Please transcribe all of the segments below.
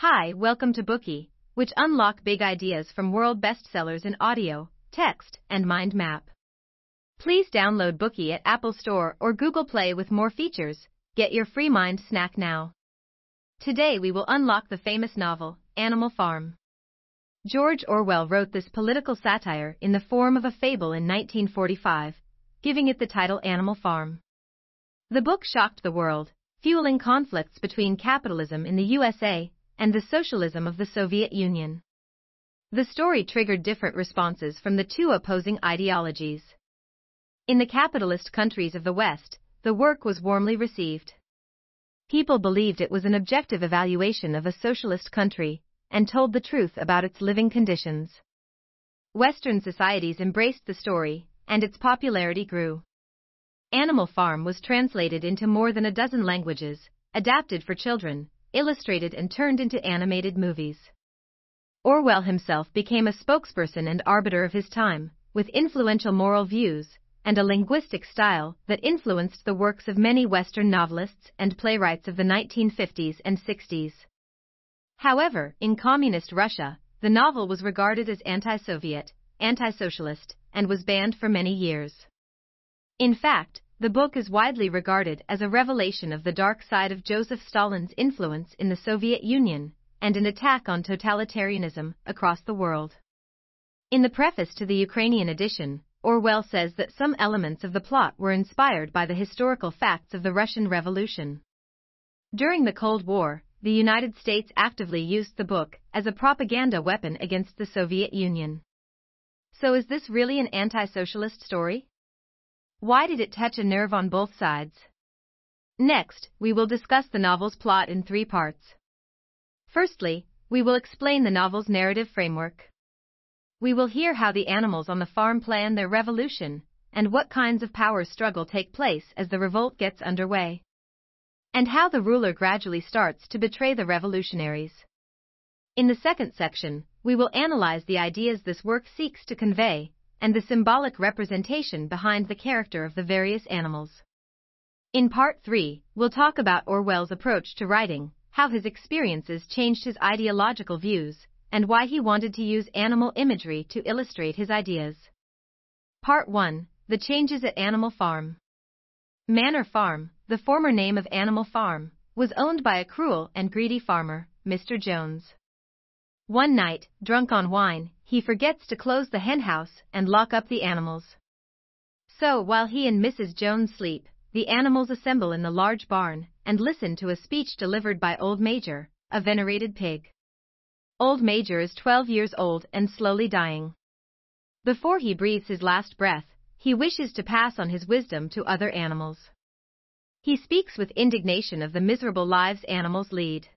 Hi, welcome to Bookey, which unlock big ideas from world bestsellers in audio, text, and mind map. Please download Bookey at Apple Store or Google Play with more features. Get your free mind snack now. Today we will unlock the famous novel, Animal Farm. George Orwell wrote this political satire in the form of a fable in 1945, giving it the title Animal Farm. The book shocked the world, fueling conflicts between capitalism in the USA and the socialism of the Soviet Union. The story triggered different responses from the two opposing ideologies. In the capitalist countries of the West, the work was warmly received. People believed it was an objective evaluation of a socialist country and told the truth about its living conditions. Western societies embraced the story, and its popularity grew. Animal Farm was translated into more than a dozen languages, adapted for children, illustrated and turned into animated movies. Orwell himself became a spokesperson and arbiter of his time, with influential moral views and a linguistic style that influenced the works of many Western novelists and playwrights of the 1950s and 60s. However, in communist Russia, the novel was regarded as anti-Soviet, anti-socialist, and was banned for many years. In fact, the book is widely regarded as a revelation of the dark side of Joseph Stalin's influence in the Soviet Union and an attack on totalitarianism across the world. In the preface to the Ukrainian edition, Orwell says that some elements of the plot were inspired by the historical facts of the Russian Revolution. During the Cold War, the United States actively used the book as a propaganda weapon against the Soviet Union. So is this really an anti-socialist story? Why did it touch a nerve on both sides? Next, we will discuss the novel's plot in three parts. Firstly, we will explain the novel's narrative framework. We will hear how the animals on the farm plan their revolution, and what kinds of power struggle take place as the revolt gets underway. And how the ruler gradually starts to betray the revolutionaries. In the second section, we will analyze the ideas this work seeks to convey and the symbolic representation behind the character of the various animals. In part 3, we'll talk about Orwell's approach to writing, how his experiences changed his ideological views, and why he wanted to use animal imagery to illustrate his ideas. Part 1 The Changes at Animal Farm. Manor Farm, the former name of Animal Farm, was owned by a cruel and greedy farmer, Mr. Jones. One night, drunk on wine, he forgets to close the henhouse and lock up the animals. So while he and Mrs. Jones sleep, the animals assemble in the large barn and listen to a speech delivered by Old Major, a venerated pig. Old Major is 12 years old and slowly dying. Before he breathes his last breath, he wishes to pass on his wisdom to other animals. He speaks with indignation of the miserable lives animals lead.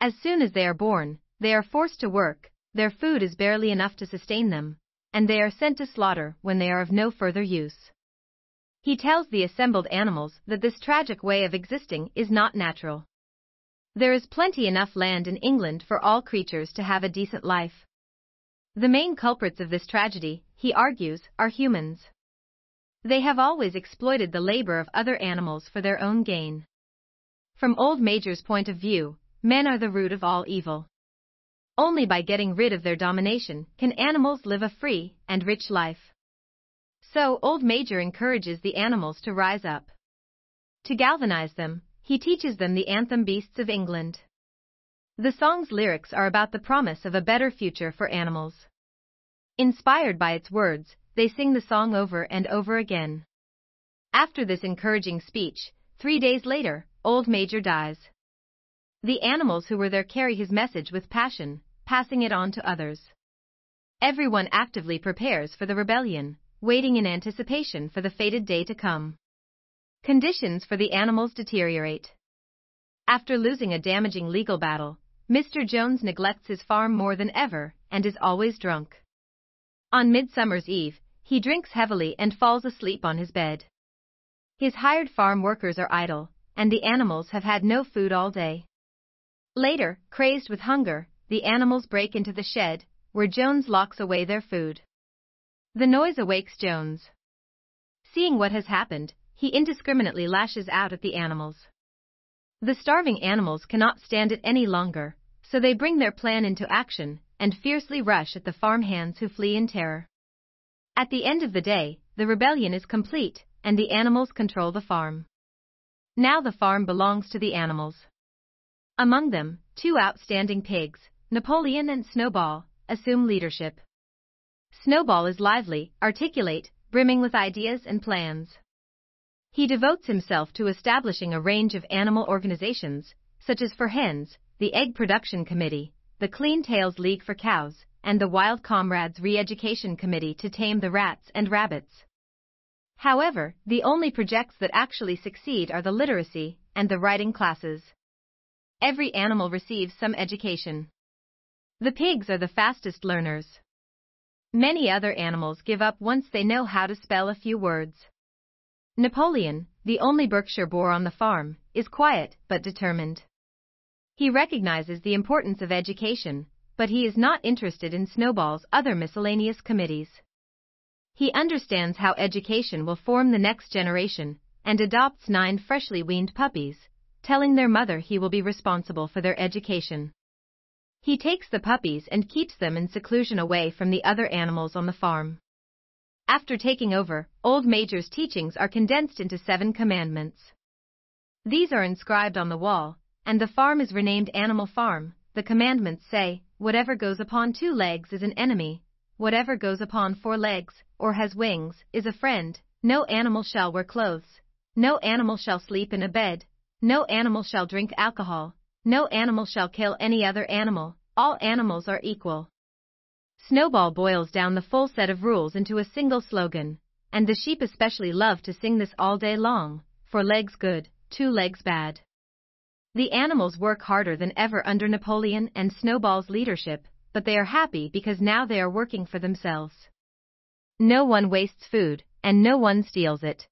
As soon as they are born, they are forced to work, their food is barely enough to sustain them, and they are sent to slaughter when they are of no further use. He tells the assembled animals that this tragic way of existing is not natural. There is plenty enough land in England for all creatures to have a decent life. The main culprits of this tragedy, he argues, are humans. They have always exploited the labor of other animals for their own gain. From Old Major's point of view, men are the root of all evil. Only by getting rid of their domination can animals live a free and rich life. So Old Major encourages the animals to rise up. To galvanize them, he teaches them the anthem Beasts of England. The song's lyrics are about the promise of a better future for animals. Inspired by its words, they sing the song over and over again. After this encouraging speech, three days later, Old Major dies. The animals who were there carry his message with passion, passing it on to others. Everyone actively prepares for the rebellion, waiting in anticipation for the fated day to come. Conditions for the animals deteriorate. After losing a damaging legal battle, Mr. Jones neglects his farm more than ever and is always drunk. On Midsummer's Eve, he drinks heavily and falls asleep on his bed. His hired farm workers are idle, and the animals have had no food all day. Later, crazed with hunger, the animals break into the shed, where Jones locks away their food. The noise awakes Jones. Seeing what has happened, he indiscriminately lashes out at the animals. The starving animals cannot stand it any longer, So they bring their plan into action and fiercely rush at the farm hands who flee in terror. At the end of the day, the rebellion is complete, and the animals control the farm. Now the farm belongs to the animals. Among them, two outstanding pigs, Napoleon and Snowball, assume leadership. Snowball is lively, articulate, brimming with ideas and plans. He devotes himself to establishing a range of animal organizations, such as for hens, the Egg Production Committee, the Clean Tails League for Cows, and the Wild Comrades Re-Education Committee to tame the rats and rabbits. However, the only projects that actually succeed are the literacy and the writing classes. Every animal receives some education. The pigs are the fastest learners. Many other animals give up once they know how to spell a few words. Napoleon, the only Berkshire boar on the farm, is quiet but determined. He recognizes the importance of education, but he is not interested in Snowball's other miscellaneous committees. He understands how education will form the next generation and adopts nine freshly weaned puppies, telling their mother he will be responsible for their education. He takes the puppies and keeps them in seclusion away from the other animals on the farm. After taking over, Old Major's teachings are condensed into seven commandments. These are inscribed on the wall, and the farm is renamed Animal Farm. The commandments say, whatever goes upon two legs is an enemy, whatever goes upon four legs, or has wings, is a friend, no animal shall wear clothes, no animal shall sleep in a bed, no animal shall drink alcohol, no animal shall kill any other animal, all animals are equal. Snowball boils down the full set of rules into a single slogan, and the sheep especially love to sing this all day long four legs good, two legs bad. The animals work harder than ever under Napoleon and Snowball's leadership, but they are happy because now they are working for themselves. No one wastes food, and no one steals it.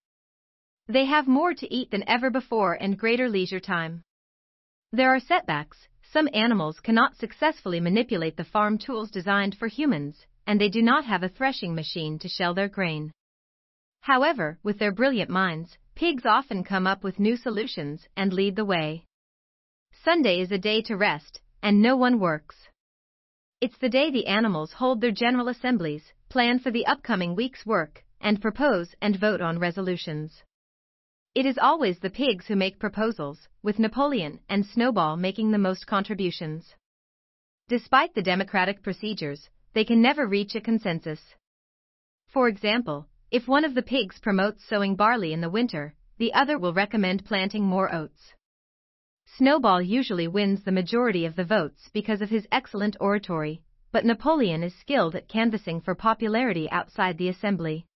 They have more to eat than ever before and greater leisure time. There are setbacks, some animals cannot successfully manipulate the farm tools designed for humans, and they do not have a threshing machine to shell their grain. However, with their brilliant minds, pigs often come up with new solutions and lead the way. Sunday is a day to rest, and no one works. It's the day the animals hold their general assemblies, plan for the upcoming week's work, and propose and vote on resolutions. It is always the pigs who make proposals, with Napoleon and Snowball making the most contributions. Despite the democratic procedures, they can never reach a consensus. For example, if one of the pigs promotes sowing barley in the winter, the other will recommend planting more oats. Snowball usually wins the majority of the votes because of his excellent oratory, but Napoleon is skilled at canvassing for popularity outside the assembly.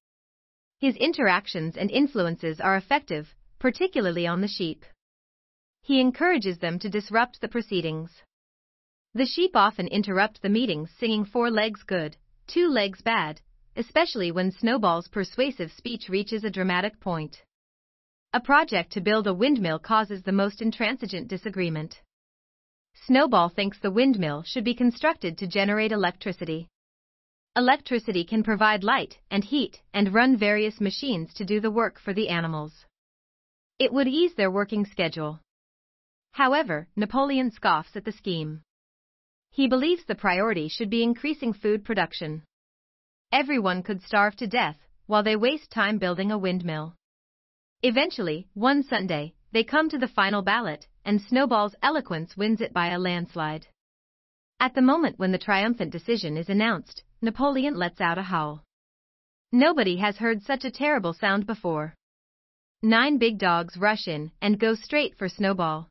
His interactions and influences are effective, particularly on the sheep. He encourages them to disrupt the proceedings. The sheep often interrupt the meetings singing four legs good, two legs bad, especially when Snowball's persuasive speech reaches a dramatic point. A project to build a windmill causes the most intransigent disagreement. Snowball thinks the windmill should be constructed to generate electricity. Electricity can provide light and heat and run various machines to do the work for the animals. It would ease their working schedule. However, Napoleon scoffs at the scheme. He believes the priority should be increasing food production. Everyone could starve to death while they waste time building a windmill. Eventually, one Sunday, they come to the final ballot, and Snowball's eloquence wins it by a landslide. At the moment when the triumphant decision is announced, Napoleon lets out a howl. Nobody has heard such a terrible sound before. Nine big dogs rush in and go straight for Snowball.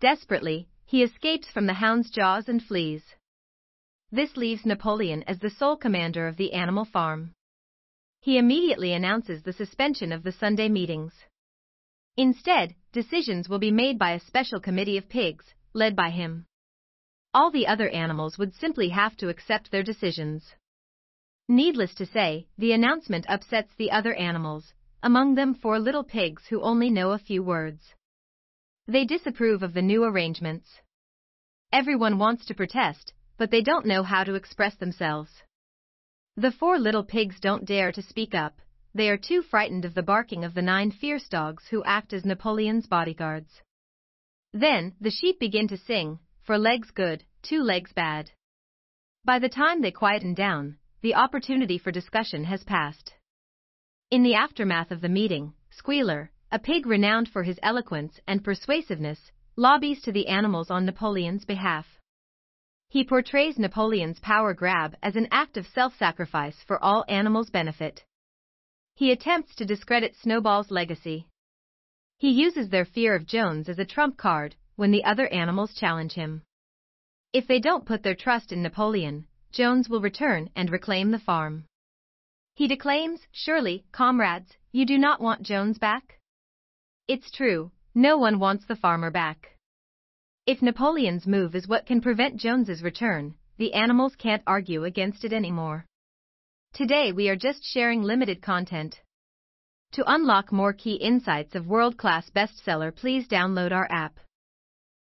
Desperately, he escapes from the hound's jaws and flees. This leaves Napoleon as the sole commander of the animal farm. He immediately announces the suspension of the Sunday meetings. Instead, decisions will be made by a special committee of pigs, led by him all the other animals would simply have to accept their decisions. Needless to say, the announcement upsets the other animals, among them four little pigs who only know a few words. They disapprove of the new arrangements. Everyone wants to protest, but they don't know how to express themselves. The four little pigs don't dare to speak up, they are too frightened of the barking of the nine fierce dogs who act as Napoleon's bodyguards. Then, the sheep begin to sing, four legs good, two legs bad. By the time they quieten down, the opportunity for discussion has passed. In the aftermath of the meeting, Squealer, a pig renowned for his eloquence and persuasiveness, lobbies to the animals on Napoleon's behalf. He portrays Napoleon's power grab as an act of self sacrifice for all animals' benefit. He attempts to discredit Snowball's legacy. He uses their fear of Jones as a trump card when the other animals challenge him. If they don't put their trust in Napoleon, Jones will return and reclaim the farm. He declaims, Surely, comrades, you do not want Jones back? It's true, no one wants the farmer back. If Napoleon's move is what can prevent Jones's return, the animals can't argue against it anymore. Today we are just sharing limited content. To unlock more key insights of world-class bestseller please download our app.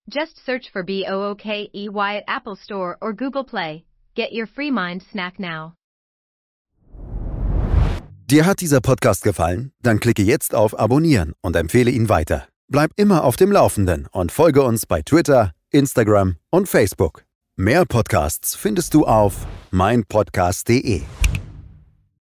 Just search for B-O-O-K-E-Y at Apple Store or Google Play. Get your free mind snack now. Dir hat dieser Podcast gefallen? Dann klicke jetzt auf Abonnieren und empfehle ihn weiter. Bleib immer auf dem Laufenden und folge uns bei Twitter, Instagram und Facebook. Mehr Podcasts findest du auf meinpodcast.de.